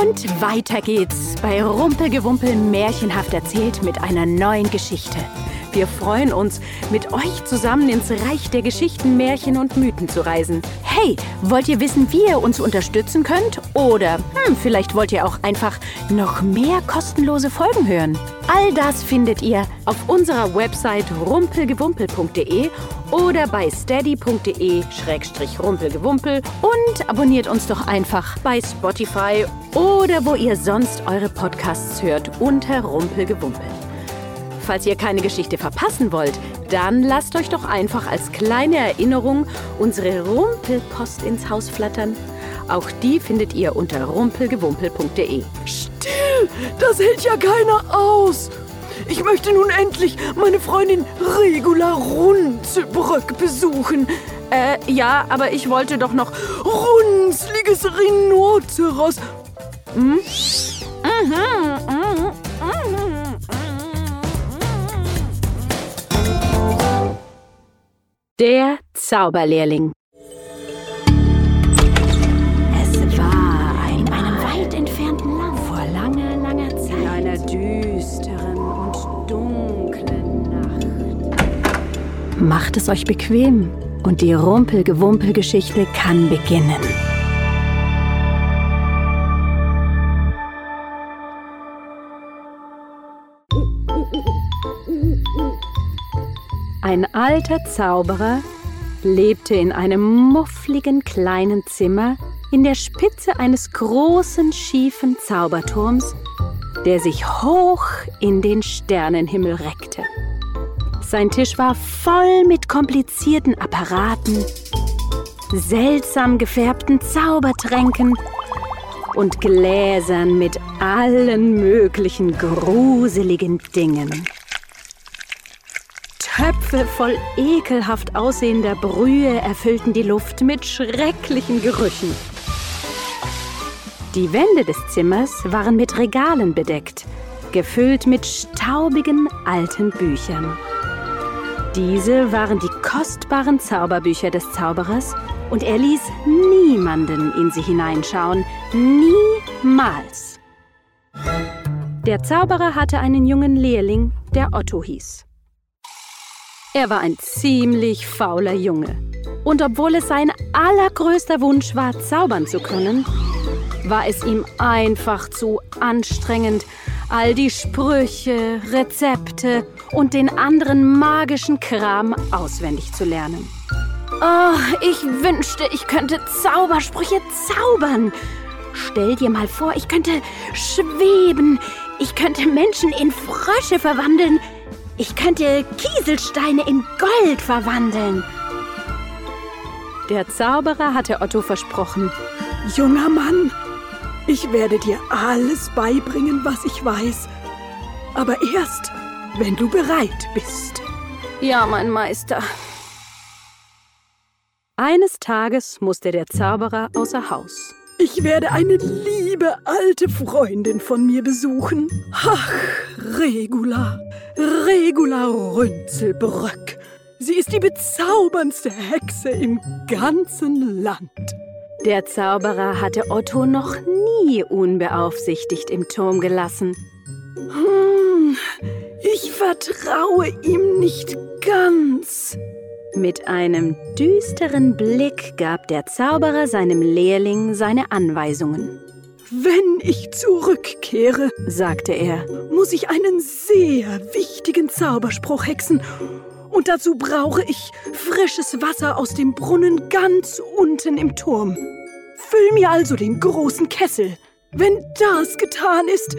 Und weiter geht's bei Rumpelgewumpel märchenhaft erzählt mit einer neuen Geschichte. Wir freuen uns, mit euch zusammen ins Reich der Geschichten, Märchen und Mythen zu reisen. Hey, wollt ihr wissen, wie ihr uns unterstützen könnt? Oder hm, vielleicht wollt ihr auch einfach noch mehr kostenlose Folgen hören? All das findet ihr auf unserer Website rumpelgewumpel.de oder bei steady.de-rumpelgewumpel und abonniert uns doch einfach bei Spotify oder wo ihr sonst eure Podcasts hört unter Rumpelgewumpel. Falls ihr keine Geschichte verpassen wollt, dann lasst euch doch einfach als kleine Erinnerung unsere Rumpelpost ins Haus flattern. Auch die findet ihr unter rumpelgewumpel.de. Still, das hält ja keiner aus. Ich möchte nun endlich meine Freundin Regula Runzelbrück besuchen. Äh, ja, aber ich wollte doch noch runzliges Rhinoceros. Hm? Mhm. Der Zauberlehrling. Macht es euch bequem und die Rumpelgewumpelgeschichte kann beginnen. Ein alter Zauberer lebte in einem muffligen kleinen Zimmer in der Spitze eines großen schiefen Zauberturms, der sich hoch in den Sternenhimmel reckte. Sein Tisch war voll mit komplizierten Apparaten, seltsam gefärbten Zaubertränken und Gläsern mit allen möglichen gruseligen Dingen. Töpfe voll ekelhaft aussehender Brühe erfüllten die Luft mit schrecklichen Gerüchen. Die Wände des Zimmers waren mit Regalen bedeckt, gefüllt mit staubigen alten Büchern. Diese waren die kostbaren Zauberbücher des Zauberers und er ließ niemanden in sie hineinschauen, niemals. Der Zauberer hatte einen jungen Lehrling, der Otto hieß. Er war ein ziemlich fauler Junge. Und obwohl es sein allergrößter Wunsch war, zaubern zu können, war es ihm einfach zu anstrengend, all die Sprüche, Rezepte und den anderen magischen Kram auswendig zu lernen. Oh, ich wünschte, ich könnte Zaubersprüche zaubern. Stell dir mal vor, ich könnte schweben. Ich könnte Menschen in Frösche verwandeln. Ich könnte Kieselsteine in Gold verwandeln. Der Zauberer hatte Otto versprochen. Junger Mann, ich werde dir alles beibringen, was ich weiß. Aber erst, wenn du bereit bist. Ja, mein Meister. Eines Tages musste der Zauberer außer Haus. Ich werde eine liebe alte Freundin von mir besuchen. Ach, Regula, Regula Rünzelbröck. Sie ist die bezauberndste Hexe im ganzen Land. Der Zauberer hatte Otto noch nie unbeaufsichtigt im Turm gelassen. Hm, ich vertraue ihm nicht ganz. Mit einem düsteren Blick gab der Zauberer seinem Lehrling seine Anweisungen. Wenn ich zurückkehre, sagte er, muss ich einen sehr wichtigen Zauberspruch hexen. Und dazu brauche ich frisches Wasser aus dem Brunnen ganz unten im Turm. Füll mir also den großen Kessel. Wenn das getan ist,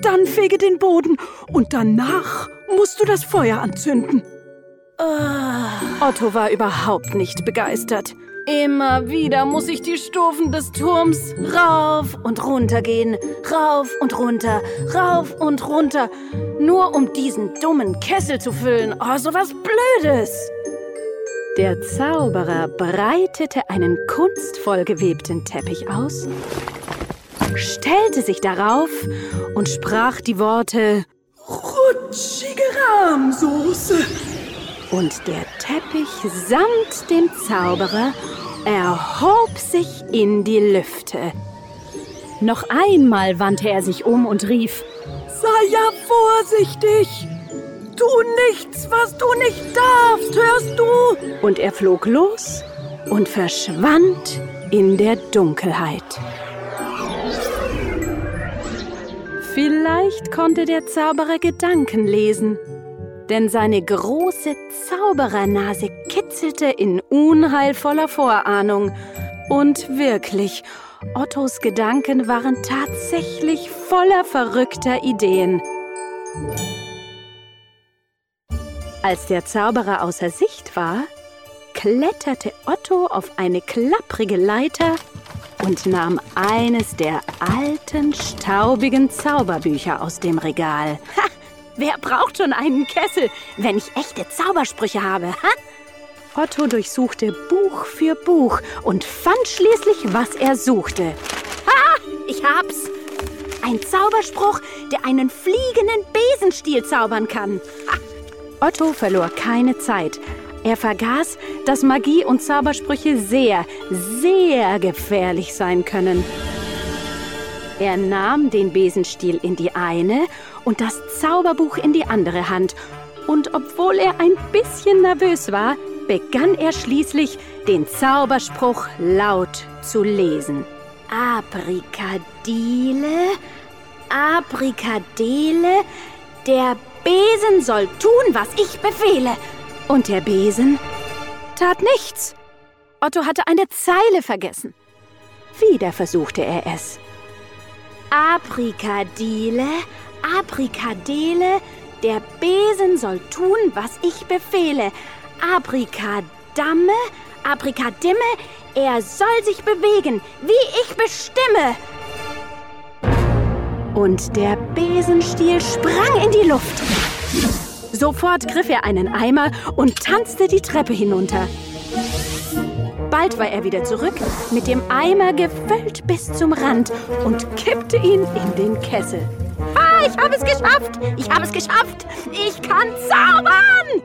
dann fege den Boden und danach musst du das Feuer anzünden. Otto war überhaupt nicht begeistert. Immer wieder muss ich die Stufen des Turms rauf und runter gehen, rauf und runter, rauf und runter, nur um diesen dummen Kessel zu füllen. Oh, so was Blödes! Der Zauberer breitete einen kunstvoll gewebten Teppich aus, stellte sich darauf und sprach die Worte Rutschige Rahmsoße und der Teppich samt dem Zauberer erhob sich in die Lüfte. Noch einmal wandte er sich um und rief: Sei ja vorsichtig! Tu nichts, was du nicht darfst, hörst du? Und er flog los und verschwand in der Dunkelheit. Vielleicht konnte der Zauberer Gedanken lesen, denn seine große Zauberernase kitzelte in unheilvoller Vorahnung. Und wirklich, Ottos Gedanken waren tatsächlich voller verrückter Ideen. Als der Zauberer außer Sicht war, kletterte Otto auf eine klapprige Leiter und nahm eines der alten, staubigen Zauberbücher aus dem Regal. Wer braucht schon einen Kessel, wenn ich echte Zaubersprüche habe? Ha? Otto durchsuchte Buch für Buch und fand schließlich, was er suchte. Ha! Ich hab's! Ein Zauberspruch, der einen fliegenden Besenstiel zaubern kann. Ha! Otto verlor keine Zeit. Er vergaß, dass Magie und Zaubersprüche sehr, sehr gefährlich sein können. Er nahm den Besenstiel in die eine und das Zauberbuch in die andere Hand. Und obwohl er ein bisschen nervös war, begann er schließlich, den Zauberspruch laut zu lesen. Abrikadile, Abrikadele, der Besen soll tun, was ich befehle. Und der Besen tat nichts. Otto hatte eine Zeile vergessen. Wieder versuchte er es. Aprikadile, Aprikadele, der Besen soll tun, was ich befehle. Aprikadamme, Aprikadimme, er soll sich bewegen, wie ich bestimme. Und der Besenstiel sprang in die Luft. Sofort griff er einen Eimer und tanzte die Treppe hinunter. Bald war er wieder zurück, mit dem Eimer gefüllt bis zum Rand und kippte ihn in den Kessel. Ich habe es geschafft! Ich habe es geschafft! Ich kann zaubern!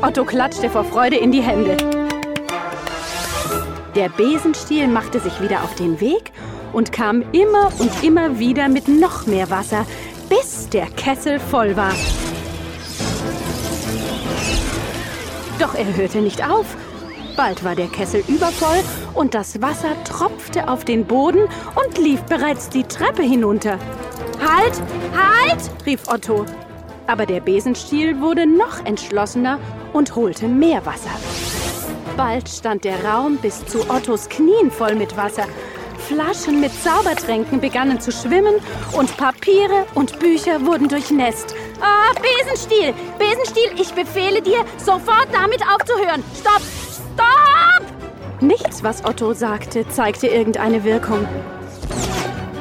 Otto klatschte vor Freude in die Hände. Der Besenstiel machte sich wieder auf den Weg und kam immer und immer wieder mit noch mehr Wasser, bis der Kessel voll war. Doch er hörte nicht auf. Bald war der Kessel übervoll und das Wasser tropfte auf den Boden und lief bereits die Treppe hinunter. Halt! Halt! rief Otto. Aber der Besenstiel wurde noch entschlossener und holte mehr Wasser. Bald stand der Raum bis zu Ottos Knien voll mit Wasser. Flaschen mit Zaubertränken begannen zu schwimmen und Papiere und Bücher wurden durchnässt. Ah, Besenstiel! Besenstiel, ich befehle dir, sofort damit aufzuhören. Stopp! Stopp! Nichts, was Otto sagte, zeigte irgendeine Wirkung.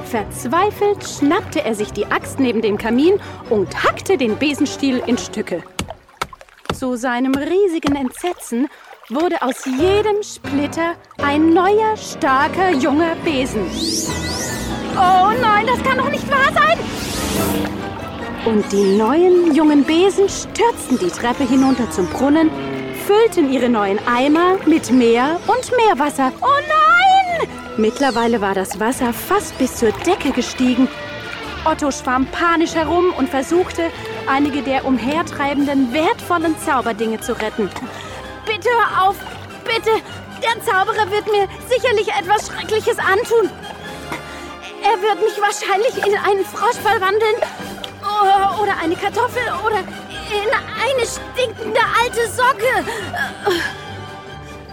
Verzweifelt schnappte er sich die Axt neben dem Kamin und hackte den Besenstiel in Stücke. Zu seinem riesigen Entsetzen wurde aus jedem Splitter ein neuer, starker, junger Besen. Oh nein, das kann doch nicht wahr sein! Und die neuen jungen Besen stürzten die Treppe hinunter zum Brunnen, füllten ihre neuen Eimer mit mehr und mehr Wasser. Oh nein! Mittlerweile war das Wasser fast bis zur Decke gestiegen. Otto schwamm panisch herum und versuchte, einige der umhertreibenden wertvollen Zauberdinge zu retten. Bitte hör auf! Bitte! Der Zauberer wird mir sicherlich etwas Schreckliches antun. Er wird mich wahrscheinlich in einen Frosch verwandeln oder eine Kartoffel oder in eine stinkende alte Socke.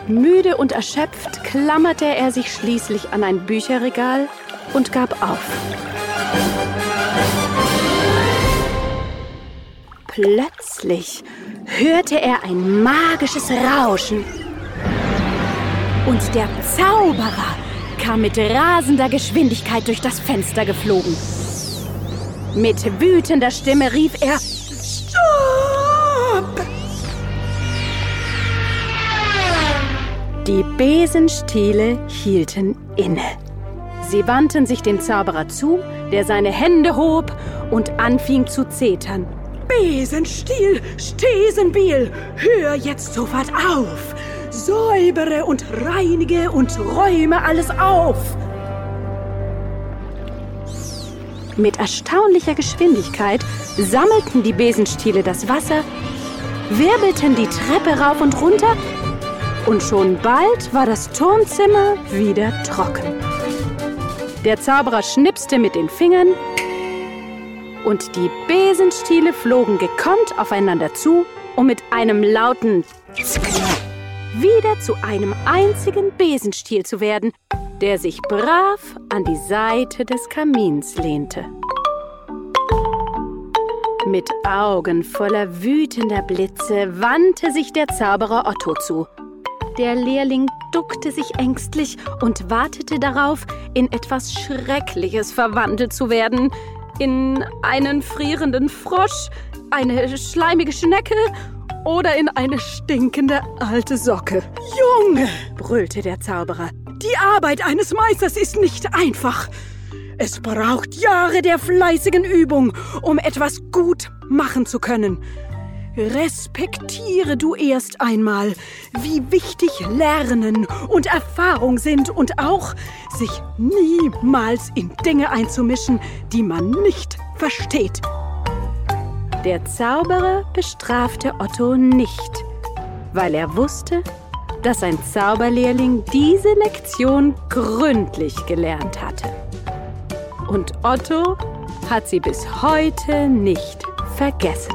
Müde und erschöpft klammerte er sich schließlich an ein Bücherregal und gab auf. Plötzlich hörte er ein magisches Rauschen. Und der Zauberer kam mit rasender Geschwindigkeit durch das Fenster geflogen. Mit wütender Stimme rief er Stopp! Die Besenstiele hielten inne. Sie wandten sich dem Zauberer zu, der seine Hände hob und anfing zu zetern. Besenstiel, Stesenbiel, hör jetzt sofort auf! Säubere und reinige und räume alles auf! Mit erstaunlicher Geschwindigkeit sammelten die Besenstiele das Wasser, wirbelten die Treppe rauf und runter und schon bald war das Turmzimmer wieder trocken. Der Zauberer schnipste mit den Fingern und die Besenstiele flogen gekonnt aufeinander zu, um mit einem lauten Zick wieder zu einem einzigen Besenstiel zu werden, der sich brav an die Seite des Kamins lehnte. Mit Augen voller wütender Blitze wandte sich der Zauberer Otto zu. Der Lehrling duckte sich ängstlich und wartete darauf, in etwas Schreckliches verwandelt zu werden. In einen frierenden Frosch, eine schleimige Schnecke oder in eine stinkende alte Socke. Junge, brüllte der Zauberer, die Arbeit eines Meisters ist nicht einfach. Es braucht Jahre der fleißigen Übung, um etwas gut machen zu können. Respektiere du erst einmal, wie wichtig Lernen und Erfahrung sind und auch sich niemals in Dinge einzumischen, die man nicht versteht. Der Zauberer bestrafte Otto nicht, weil er wusste, dass ein Zauberlehrling diese Lektion gründlich gelernt hatte. Und Otto hat sie bis heute nicht vergessen.